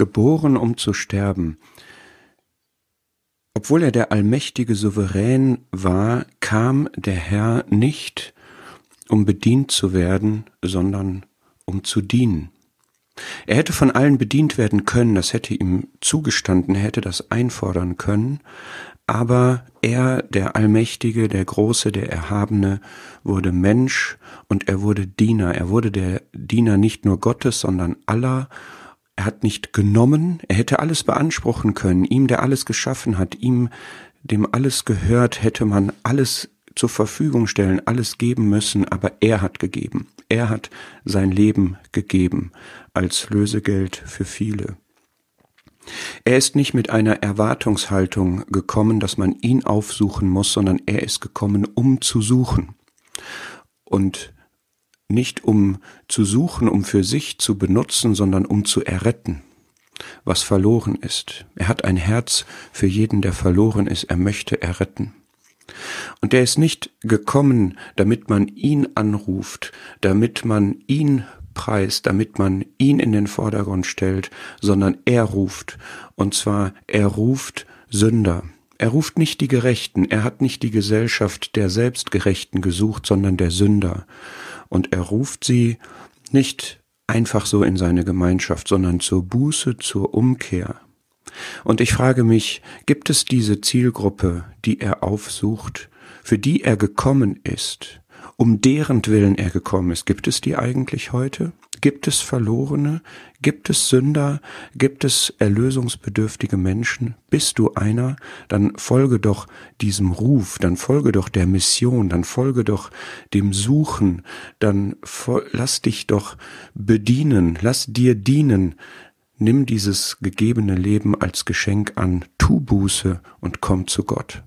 geboren, um zu sterben. Obwohl er der allmächtige Souverän war, kam der Herr nicht, um bedient zu werden, sondern um zu dienen. Er hätte von allen bedient werden können, das hätte ihm zugestanden, er hätte das einfordern können, aber er, der Allmächtige, der Große, der Erhabene, wurde Mensch und er wurde Diener. Er wurde der Diener nicht nur Gottes, sondern aller. Er hat nicht genommen, er hätte alles beanspruchen können. Ihm, der alles geschaffen hat, ihm, dem alles gehört, hätte man alles zur Verfügung stellen, alles geben müssen, aber er hat gegeben. Er hat sein Leben gegeben als Lösegeld für viele. Er ist nicht mit einer Erwartungshaltung gekommen, dass man ihn aufsuchen muss, sondern er ist gekommen, um zu suchen. Und nicht um zu suchen, um für sich zu benutzen, sondern um zu erretten, was verloren ist. Er hat ein Herz für jeden, der verloren ist. Er möchte erretten. Und er ist nicht gekommen, damit man ihn anruft, damit man ihn preist, damit man ihn in den Vordergrund stellt, sondern er ruft. Und zwar, er ruft Sünder. Er ruft nicht die Gerechten, er hat nicht die Gesellschaft der Selbstgerechten gesucht, sondern der Sünder. Und er ruft sie nicht einfach so in seine Gemeinschaft, sondern zur Buße, zur Umkehr. Und ich frage mich, gibt es diese Zielgruppe, die er aufsucht, für die er gekommen ist, um deren Willen er gekommen ist. Gibt es die eigentlich heute? Gibt es Verlorene? Gibt es Sünder? Gibt es erlösungsbedürftige Menschen? Bist du einer? Dann folge doch diesem Ruf, dann folge doch der Mission, dann folge doch dem Suchen, dann lass dich doch bedienen, lass dir dienen. Nimm dieses gegebene Leben als Geschenk an, tu Buße und komm zu Gott.